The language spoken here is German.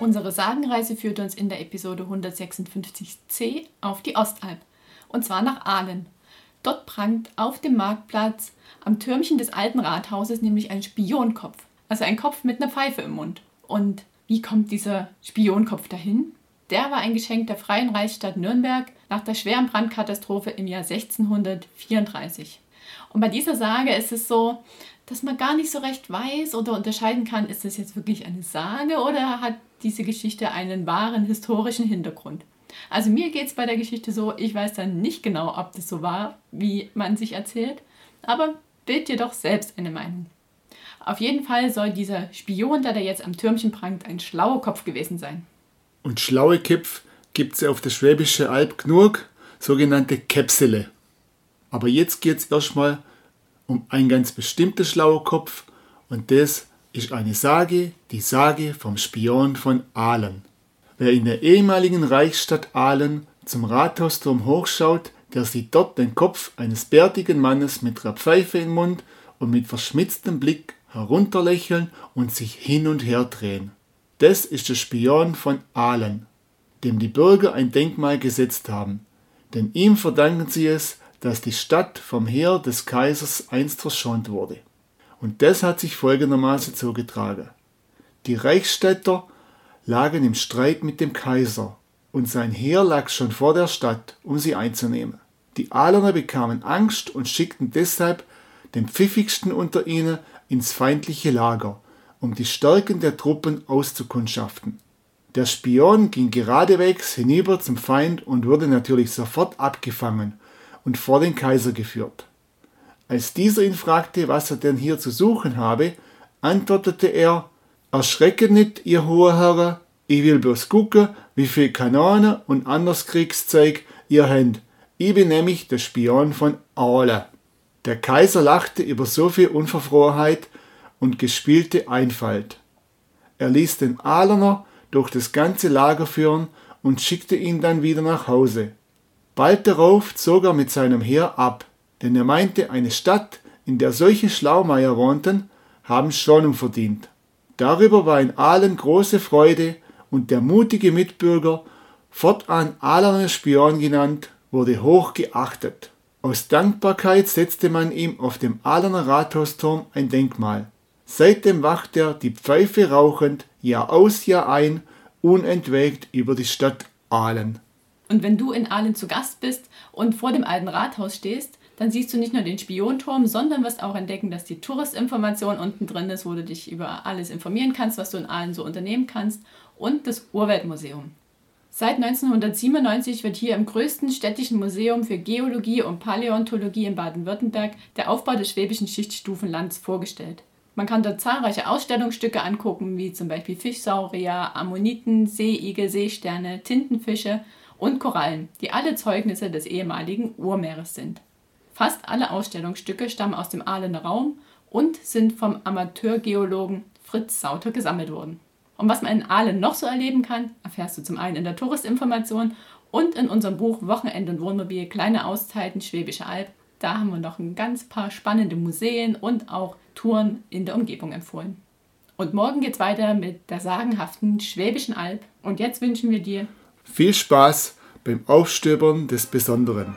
Unsere Sagenreise führt uns in der Episode 156c auf die Ostalb und zwar nach Aalen. Dort prangt auf dem Marktplatz am Türmchen des alten Rathauses nämlich ein Spionkopf. Also ein Kopf mit einer Pfeife im Mund. Und wie kommt dieser Spionkopf dahin? Der war ein Geschenk der Freien Reichsstadt Nürnberg nach der schweren Brandkatastrophe im Jahr 1634. Und bei dieser Sage ist es so, dass man gar nicht so recht weiß oder unterscheiden kann, ist das jetzt wirklich eine Sage oder hat diese Geschichte einen wahren historischen Hintergrund. Also mir geht es bei der Geschichte so, ich weiß dann nicht genau, ob das so war, wie man sich erzählt, aber bild dir doch selbst eine Meinung. Auf jeden Fall soll dieser Spion, der da jetzt am Türmchen prangt, ein schlauer Kopf gewesen sein. Und schlaue Köpfe gibt es auf der Schwäbische Alb genug, sogenannte Käpsele. Aber jetzt geht es erstmal um ein ganz bestimmter schlauer Kopf und das ist eine Sage, die Sage vom Spion von Aalen. Wer in der ehemaligen Reichsstadt Aalen zum Rathausturm hochschaut, der sieht dort den Kopf eines bärtigen Mannes mit einer Pfeife im Mund und mit verschmitztem Blick herunterlächeln und sich hin und her drehen. Das ist der Spion von Aalen, dem die Bürger ein Denkmal gesetzt haben, denn ihm verdanken sie es, dass die Stadt vom Heer des Kaisers einst verschont wurde. Und das hat sich folgendermaßen zugetragen. Die Reichsstädter lagen im Streit mit dem Kaiser und sein Heer lag schon vor der Stadt, um sie einzunehmen. Die Ahlener bekamen Angst und schickten deshalb den pfiffigsten unter ihnen ins feindliche Lager, um die Stärken der Truppen auszukundschaften. Der Spion ging geradewegs hinüber zum Feind und wurde natürlich sofort abgefangen und vor den Kaiser geführt. Als dieser ihn fragte, was er denn hier zu suchen habe, antwortete er, Erschrecke nicht, ihr hohe Herren, ich will bloß gucken, wie viel Kanonen und anderes Kriegszeug ihr habt. Ich bin nämlich der Spion von Aale. Der Kaiser lachte über so viel Unverfrorenheit und gespielte Einfalt. Er ließ den Ahlener durch das ganze Lager führen und schickte ihn dann wieder nach Hause. Bald darauf zog er mit seinem Heer ab, denn er meinte, eine Stadt, in der solche Schlaumeier wohnten, haben Schonung verdient. Darüber war in Aalen große Freude und der mutige Mitbürger, fortan Ahlener Spion genannt, wurde hoch geachtet. Aus Dankbarkeit setzte man ihm auf dem Ahlener Rathausturm ein Denkmal. Seitdem wacht er, die Pfeife rauchend, Jahr aus, Jahr ein, unentwegt über die Stadt Aalen. Und wenn du in Aalen zu Gast bist und vor dem alten Rathaus stehst, dann siehst du nicht nur den Spionturm, sondern wirst auch entdecken, dass die Touristinformation unten drin ist, wo du dich über alles informieren kannst, was du in Aalen so unternehmen kannst, und das Urweltmuseum. Seit 1997 wird hier im größten städtischen Museum für Geologie und Paläontologie in Baden-Württemberg der Aufbau des schwäbischen Schichtstufenlands vorgestellt. Man kann dort zahlreiche Ausstellungsstücke angucken, wie zum Beispiel Fischsaurier, Ammoniten, Seeigel, Seesterne, Tintenfische und Korallen, die alle Zeugnisse des ehemaligen Urmeeres sind. Fast alle Ausstellungsstücke stammen aus dem Ahlener Raum und sind vom Amateurgeologen Fritz Sauter gesammelt worden. Und was man in Aalen noch so erleben kann, erfährst du zum einen in der Touristinformation und in unserem Buch Wochenend und Wohnmobil Kleine Auszeiten Schwäbische Alb. Da haben wir noch ein ganz paar spannende Museen und auch Touren in der Umgebung empfohlen. Und morgen geht's weiter mit der sagenhaften Schwäbischen Alb. Und jetzt wünschen wir dir viel Spaß beim Aufstöbern des Besonderen.